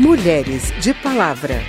Mulheres de Palavra.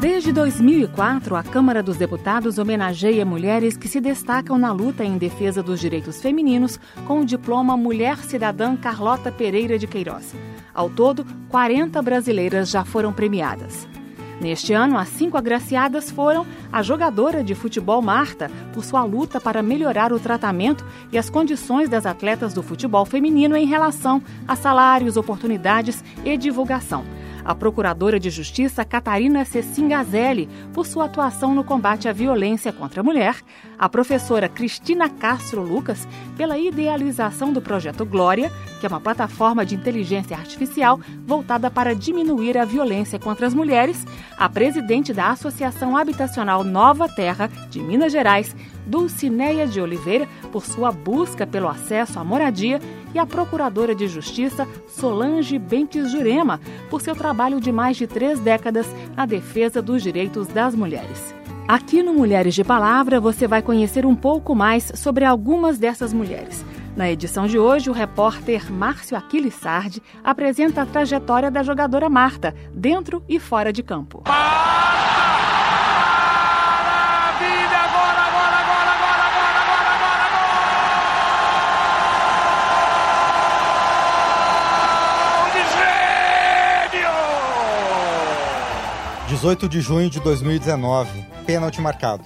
Desde 2004, a Câmara dos Deputados homenageia mulheres que se destacam na luta em defesa dos direitos femininos com o diploma Mulher Cidadã Carlota Pereira de Queiroz. Ao todo, 40 brasileiras já foram premiadas. Neste ano, as cinco agraciadas foram a jogadora de futebol Marta, por sua luta para melhorar o tratamento e as condições das atletas do futebol feminino em relação a salários, oportunidades e divulgação a procuradora de Justiça Catarina Cecim por sua atuação no combate à violência contra a mulher, a professora Cristina Castro Lucas pela idealização do projeto Glória, que é uma plataforma de inteligência artificial voltada para diminuir a violência contra as mulheres, a presidente da Associação Habitacional Nova Terra de Minas Gerais, Dulcineia de Oliveira, por sua busca pelo acesso à moradia, e a Procuradora de Justiça Solange Bentes Jurema, por seu trabalho de mais de três décadas na defesa dos direitos das mulheres. Aqui no Mulheres de Palavra você vai conhecer um pouco mais sobre algumas dessas mulheres. Na edição de hoje, o repórter Márcio Aquiles Sardi apresenta a trajetória da jogadora Marta, dentro e fora de campo. 18 de junho de 2019, pênalti marcado.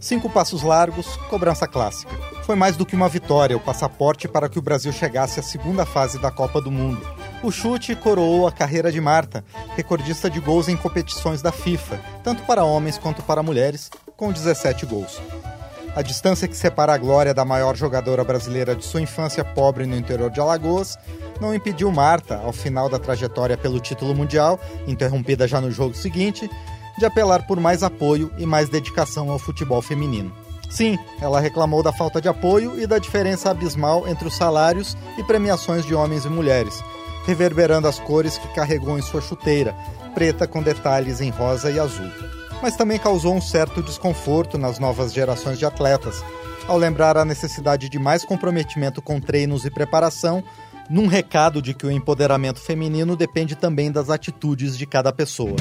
Cinco passos largos, cobrança clássica. Foi mais do que uma vitória, o passaporte para que o Brasil chegasse à segunda fase da Copa do Mundo. O chute coroou a carreira de Marta, recordista de gols em competições da FIFA, tanto para homens quanto para mulheres, com 17 gols. A distância que separa a glória da maior jogadora brasileira de sua infância pobre no interior de Alagoas não impediu Marta, ao final da trajetória pelo título mundial, interrompida já no jogo seguinte, de apelar por mais apoio e mais dedicação ao futebol feminino. Sim, ela reclamou da falta de apoio e da diferença abismal entre os salários e premiações de homens e mulheres, reverberando as cores que carregou em sua chuteira, preta com detalhes em rosa e azul mas também causou um certo desconforto nas novas gerações de atletas, ao lembrar a necessidade de mais comprometimento com treinos e preparação, num recado de que o empoderamento feminino depende também das atitudes de cada pessoa.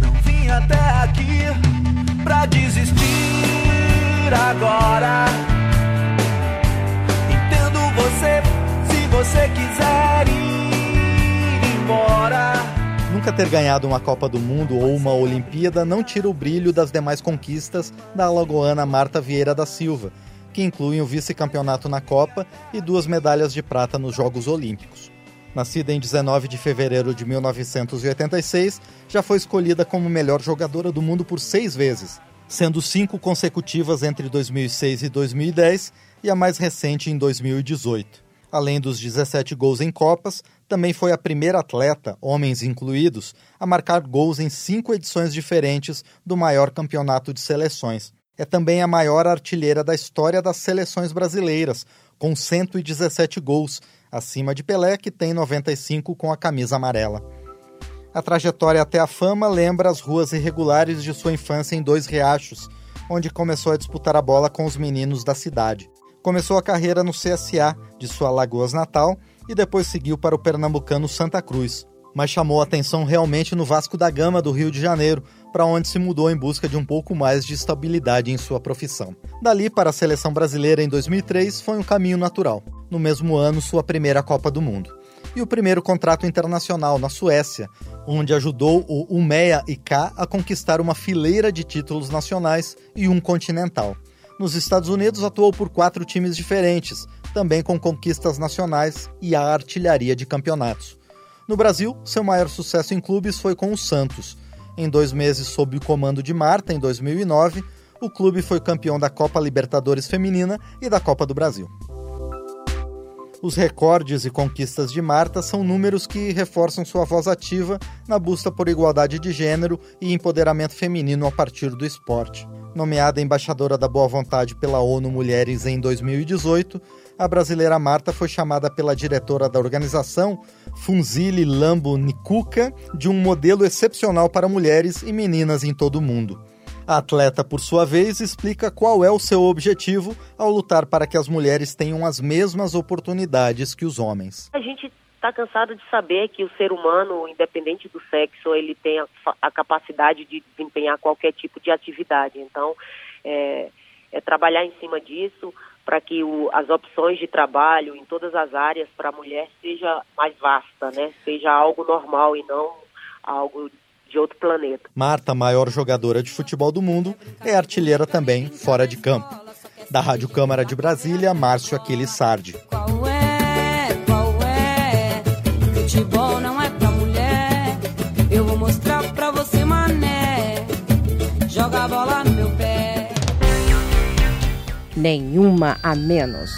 Não vim até aqui pra desistir agora. Nunca ter ganhado uma Copa do Mundo ou uma Olimpíada não tira o brilho das demais conquistas da alagoana Marta Vieira da Silva, que incluem o vice-campeonato na Copa e duas medalhas de prata nos Jogos Olímpicos. Nascida em 19 de fevereiro de 1986, já foi escolhida como melhor jogadora do mundo por seis vezes, sendo cinco consecutivas entre 2006 e 2010 e a mais recente em 2018. Além dos 17 gols em Copas, também foi a primeira atleta, homens incluídos, a marcar gols em cinco edições diferentes do maior campeonato de seleções. É também a maior artilheira da história das seleções brasileiras, com 117 gols, acima de Pelé, que tem 95 com a camisa amarela. A trajetória até a fama lembra as ruas irregulares de sua infância em Dois Riachos, onde começou a disputar a bola com os meninos da cidade. Começou a carreira no CSA de sua Lagoas natal e depois seguiu para o pernambucano Santa Cruz. Mas chamou atenção realmente no Vasco da Gama do Rio de Janeiro, para onde se mudou em busca de um pouco mais de estabilidade em sua profissão. Dali para a seleção brasileira em 2003 foi um caminho natural. No mesmo ano, sua primeira Copa do Mundo. E o primeiro contrato internacional na Suécia, onde ajudou o Umeå IK a conquistar uma fileira de títulos nacionais e um continental. Nos Estados Unidos, atuou por quatro times diferentes, também com conquistas nacionais e a artilharia de campeonatos. No Brasil, seu maior sucesso em clubes foi com o Santos. Em dois meses sob o comando de Marta, em 2009, o clube foi campeão da Copa Libertadores Feminina e da Copa do Brasil. Os recordes e conquistas de Marta são números que reforçam sua voz ativa na busca por igualdade de gênero e empoderamento feminino a partir do esporte. Nomeada embaixadora da boa vontade pela ONU Mulheres em 2018, a brasileira Marta foi chamada pela diretora da organização, Funzili Lambo Nikuka, de um modelo excepcional para mulheres e meninas em todo o mundo. A atleta, por sua vez, explica qual é o seu objetivo ao lutar para que as mulheres tenham as mesmas oportunidades que os homens. A gente está cansado de saber que o ser humano, independente do sexo, ele tem a, a capacidade de desempenhar qualquer tipo de atividade. Então, é, é trabalhar em cima disso para que o, as opções de trabalho em todas as áreas para a mulher seja mais vasta, né? Seja algo normal e não algo de outro planeta. Marta, maior jogadora de futebol do mundo, é artilheira também fora de campo. Da Rádio Câmara de Brasília, Márcio Aquiles Sardi. Nenhuma a menos.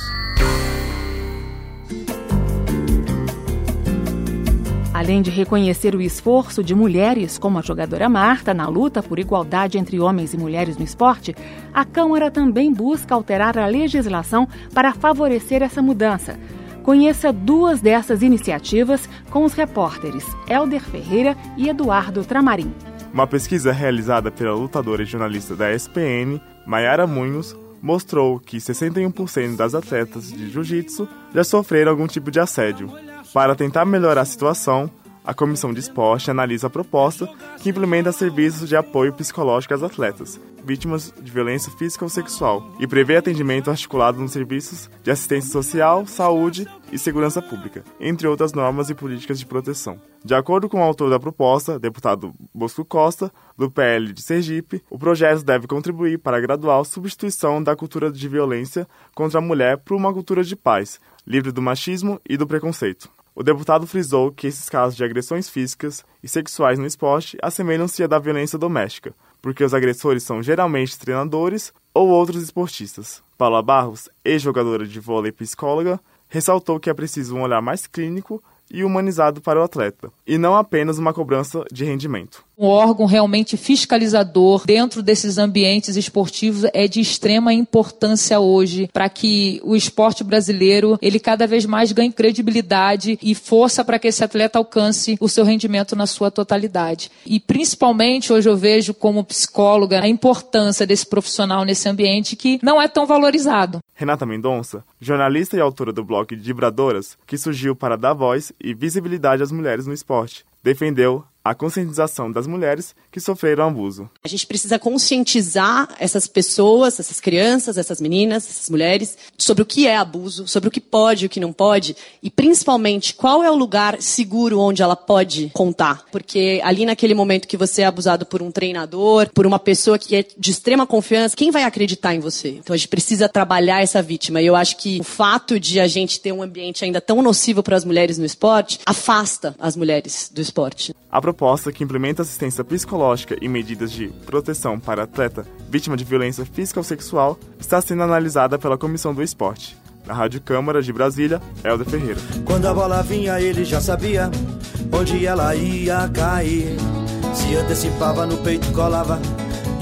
Além de reconhecer o esforço de mulheres, como a jogadora Marta, na luta por igualdade entre homens e mulheres no esporte, a Câmara também busca alterar a legislação para favorecer essa mudança. Conheça duas dessas iniciativas com os repórteres Helder Ferreira e Eduardo Tramarim. Uma pesquisa realizada pela lutadora e jornalista da SPN, Mayara Munhos, mostrou que 61% das atletas de jiu-jitsu já sofreram algum tipo de assédio. Para tentar melhorar a situação, a Comissão de Esporte analisa a proposta que implementa serviços de apoio psicológico às atletas, vítimas de violência física ou sexual, e prevê atendimento articulado nos serviços de assistência social, saúde e segurança pública, entre outras normas e políticas de proteção. De acordo com o autor da proposta, deputado Bosco Costa, do PL de Sergipe, o projeto deve contribuir para a gradual substituição da cultura de violência contra a mulher por uma cultura de paz, livre do machismo e do preconceito. O deputado frisou que esses casos de agressões físicas e sexuais no esporte assemelham-se à da violência doméstica, porque os agressores são geralmente treinadores ou outros esportistas. Paula Barros, ex-jogadora de vôlei e psicóloga, ressaltou que é preciso um olhar mais clínico e humanizado para o atleta, e não apenas uma cobrança de rendimento. Um órgão realmente fiscalizador dentro desses ambientes esportivos é de extrema importância hoje para que o esporte brasileiro ele cada vez mais ganhe credibilidade e força para que esse atleta alcance o seu rendimento na sua totalidade. E principalmente hoje eu vejo como psicóloga a importância desse profissional nesse ambiente que não é tão valorizado. Renata Mendonça, jornalista e autora do blog Vibradoras, que surgiu para dar voz e visibilidade às mulheres no esporte, defendeu a conscientização das mulheres que sofreram abuso. A gente precisa conscientizar essas pessoas, essas crianças, essas meninas, essas mulheres, sobre o que é abuso, sobre o que pode e o que não pode, e principalmente qual é o lugar seguro onde ela pode contar. Porque ali naquele momento que você é abusado por um treinador, por uma pessoa que é de extrema confiança, quem vai acreditar em você? Então a gente precisa trabalhar essa vítima. E eu acho que o fato de a gente ter um ambiente ainda tão nocivo para as mulheres no esporte afasta as mulheres do esporte. A proposta que implementa assistência psicológica e medidas de proteção para atleta vítima de violência física ou sexual está sendo analisada pela Comissão do Esporte. Na Rádio Câmara de Brasília, Helder Ferreira. Quando a bola vinha, ele já sabia onde ela ia cair. Se antecipava no peito, colava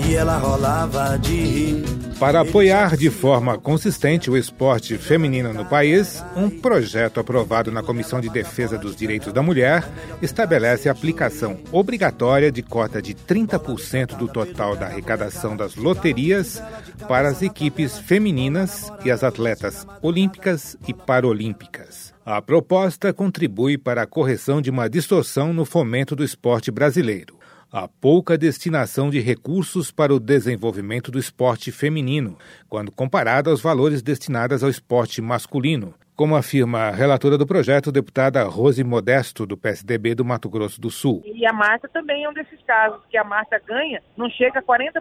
e ela rolava de rir. Para apoiar de forma consistente o esporte feminino no país, um projeto aprovado na Comissão de Defesa dos Direitos da Mulher estabelece a aplicação obrigatória de cota de 30% do total da arrecadação das loterias para as equipes femininas e as atletas olímpicas e paralímpicas. A proposta contribui para a correção de uma distorção no fomento do esporte brasileiro a pouca destinação de recursos para o desenvolvimento do esporte feminino, quando comparado aos valores destinados ao esporte masculino, como afirma a relatora do projeto, deputada Rose Modesto, do PSDB do Mato Grosso do Sul. E a Marta também é um desses casos, que a Marta ganha, não chega a 40%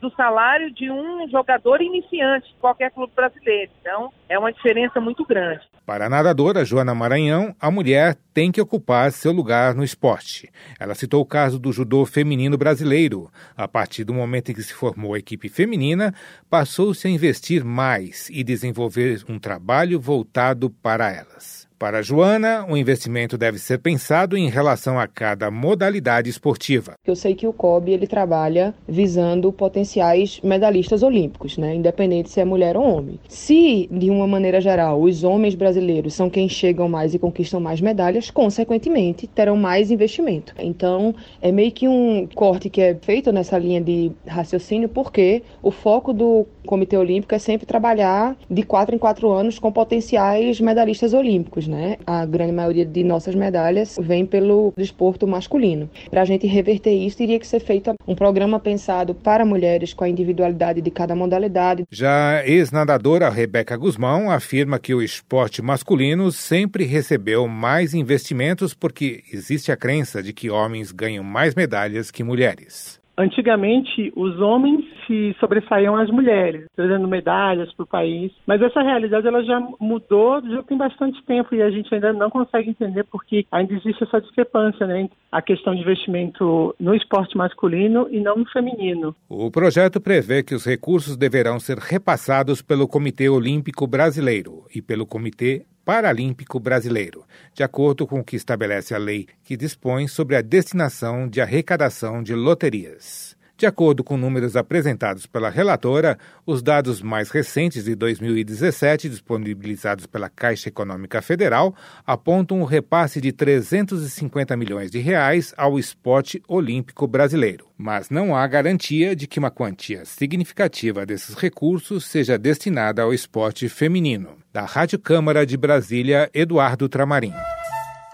do salário de um jogador iniciante de qualquer clube brasileiro. Então, é uma diferença muito grande. Para a nadadora Joana Maranhão, a mulher tem que ocupar seu lugar no esporte. Ela citou o caso do judô feminino brasileiro. A partir do momento em que se formou a equipe feminina, passou-se a investir mais e desenvolver um trabalho voltado para elas. Para Joana, o investimento deve ser pensado em relação a cada modalidade esportiva. Eu sei que o COB ele trabalha visando potenciais medalhistas olímpicos, né? independente se é mulher ou homem. Se, de uma maneira geral, os homens brasileiros são quem chegam mais e conquistam mais medalhas, consequentemente terão mais investimento. Então, é meio que um corte que é feito nessa linha de raciocínio, porque o foco do Comitê Olímpico é sempre trabalhar de quatro em quatro anos com potenciais medalhistas olímpicos né? A grande maioria de nossas medalhas vem pelo desporto masculino. Para a gente reverter isso, teria que ser feito um programa pensado para mulheres com a individualidade de cada modalidade. Já ex-nadadora Rebeca Guzmão afirma que o esporte masculino sempre recebeu mais investimentos porque existe a crença de que homens ganham mais medalhas que mulheres. Antigamente, os homens se sobressaíam às mulheres, trazendo medalhas para o país, mas essa realidade ela já mudou já tem bastante tempo e a gente ainda não consegue entender porque ainda existe essa discrepância, né? A questão de investimento no esporte masculino e não no feminino. O projeto prevê que os recursos deverão ser repassados pelo Comitê Olímpico Brasileiro e pelo Comitê Paralímpico Brasileiro, de acordo com o que estabelece a lei que dispõe sobre a destinação de arrecadação de loterias. De acordo com números apresentados pela relatora, os dados mais recentes de 2017, disponibilizados pela Caixa Econômica Federal, apontam o um repasse de 350 milhões de reais ao esporte olímpico brasileiro. Mas não há garantia de que uma quantia significativa desses recursos seja destinada ao esporte feminino. Da Rádio Câmara de Brasília, Eduardo Tramarim.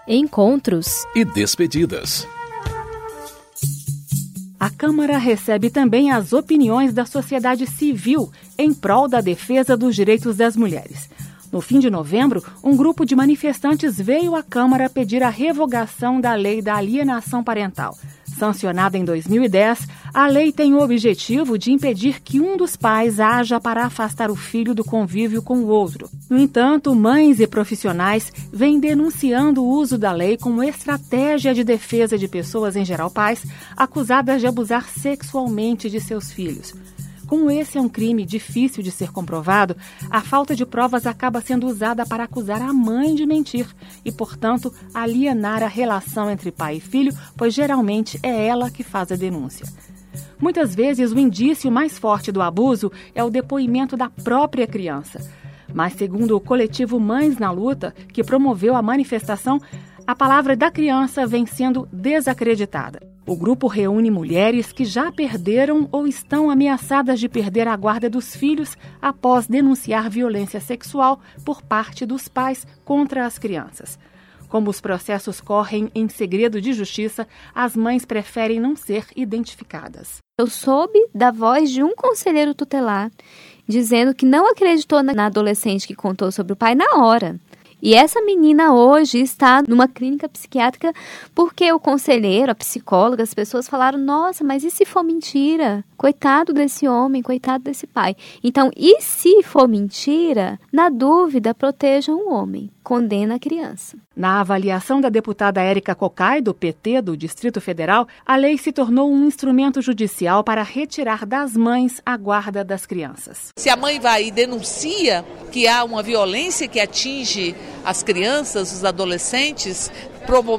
Encontros e despedidas. A Câmara recebe também as opiniões da sociedade civil em prol da defesa dos direitos das mulheres. No fim de novembro, um grupo de manifestantes veio à Câmara pedir a revogação da lei da alienação parental. Sancionada em 2010, a lei tem o objetivo de impedir que um dos pais haja para afastar o filho do convívio com o outro. No entanto, mães e profissionais vêm denunciando o uso da lei como estratégia de defesa de pessoas, em geral pais, acusadas de abusar sexualmente de seus filhos. Como esse é um crime difícil de ser comprovado, a falta de provas acaba sendo usada para acusar a mãe de mentir e, portanto, alienar a relação entre pai e filho, pois geralmente é ela que faz a denúncia. Muitas vezes, o indício mais forte do abuso é o depoimento da própria criança. Mas, segundo o coletivo Mães na Luta, que promoveu a manifestação, a palavra da criança vem sendo desacreditada. O grupo reúne mulheres que já perderam ou estão ameaçadas de perder a guarda dos filhos após denunciar violência sexual por parte dos pais contra as crianças. Como os processos correm em segredo de justiça, as mães preferem não ser identificadas. Eu soube da voz de um conselheiro tutelar dizendo que não acreditou na adolescente que contou sobre o pai na hora. E essa menina hoje está numa clínica psiquiátrica porque o conselheiro, a psicóloga, as pessoas falaram: nossa, mas e se for mentira? Coitado desse homem, coitado desse pai. Então, e se for mentira? Na dúvida, protejam o homem condena a criança. Na avaliação da deputada Érica Cocai, do PT do Distrito Federal, a lei se tornou um instrumento judicial para retirar das mães a guarda das crianças. Se a mãe vai e denuncia que há uma violência que atinge as crianças, os adolescentes,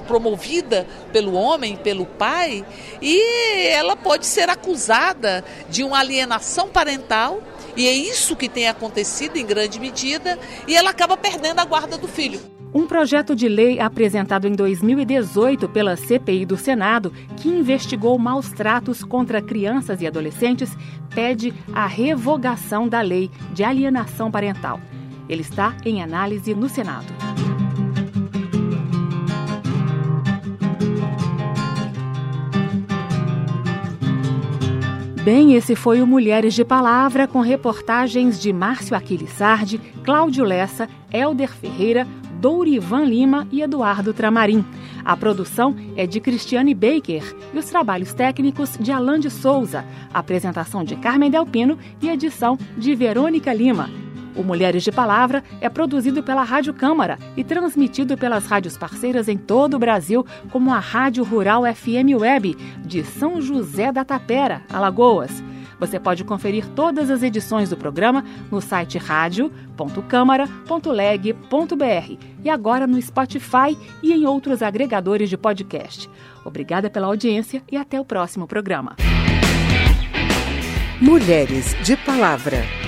promovida pelo homem, pelo pai, e ela pode ser acusada de uma alienação parental e é isso que tem acontecido em grande medida, e ela acaba perdendo a guarda do filho. Um projeto de lei apresentado em 2018 pela CPI do Senado, que investigou maus tratos contra crianças e adolescentes, pede a revogação da lei de alienação parental. Ele está em análise no Senado. Bem, esse foi o Mulheres de Palavra com reportagens de Márcio Aquiles Sardi, Cláudio Lessa, Elder Ferreira, Dourivan Lima e Eduardo Tramarim. A produção é de Cristiane Baker e os trabalhos técnicos de Alain de Souza, apresentação de Carmen Delpino e edição de Verônica Lima. O Mulheres de Palavra é produzido pela Rádio Câmara e transmitido pelas rádios parceiras em todo o Brasil, como a Rádio Rural FM Web de São José da Tapera, Alagoas. Você pode conferir todas as edições do programa no site radio.câmara.leg.br e agora no Spotify e em outros agregadores de podcast. Obrigada pela audiência e até o próximo programa. Mulheres de Palavra.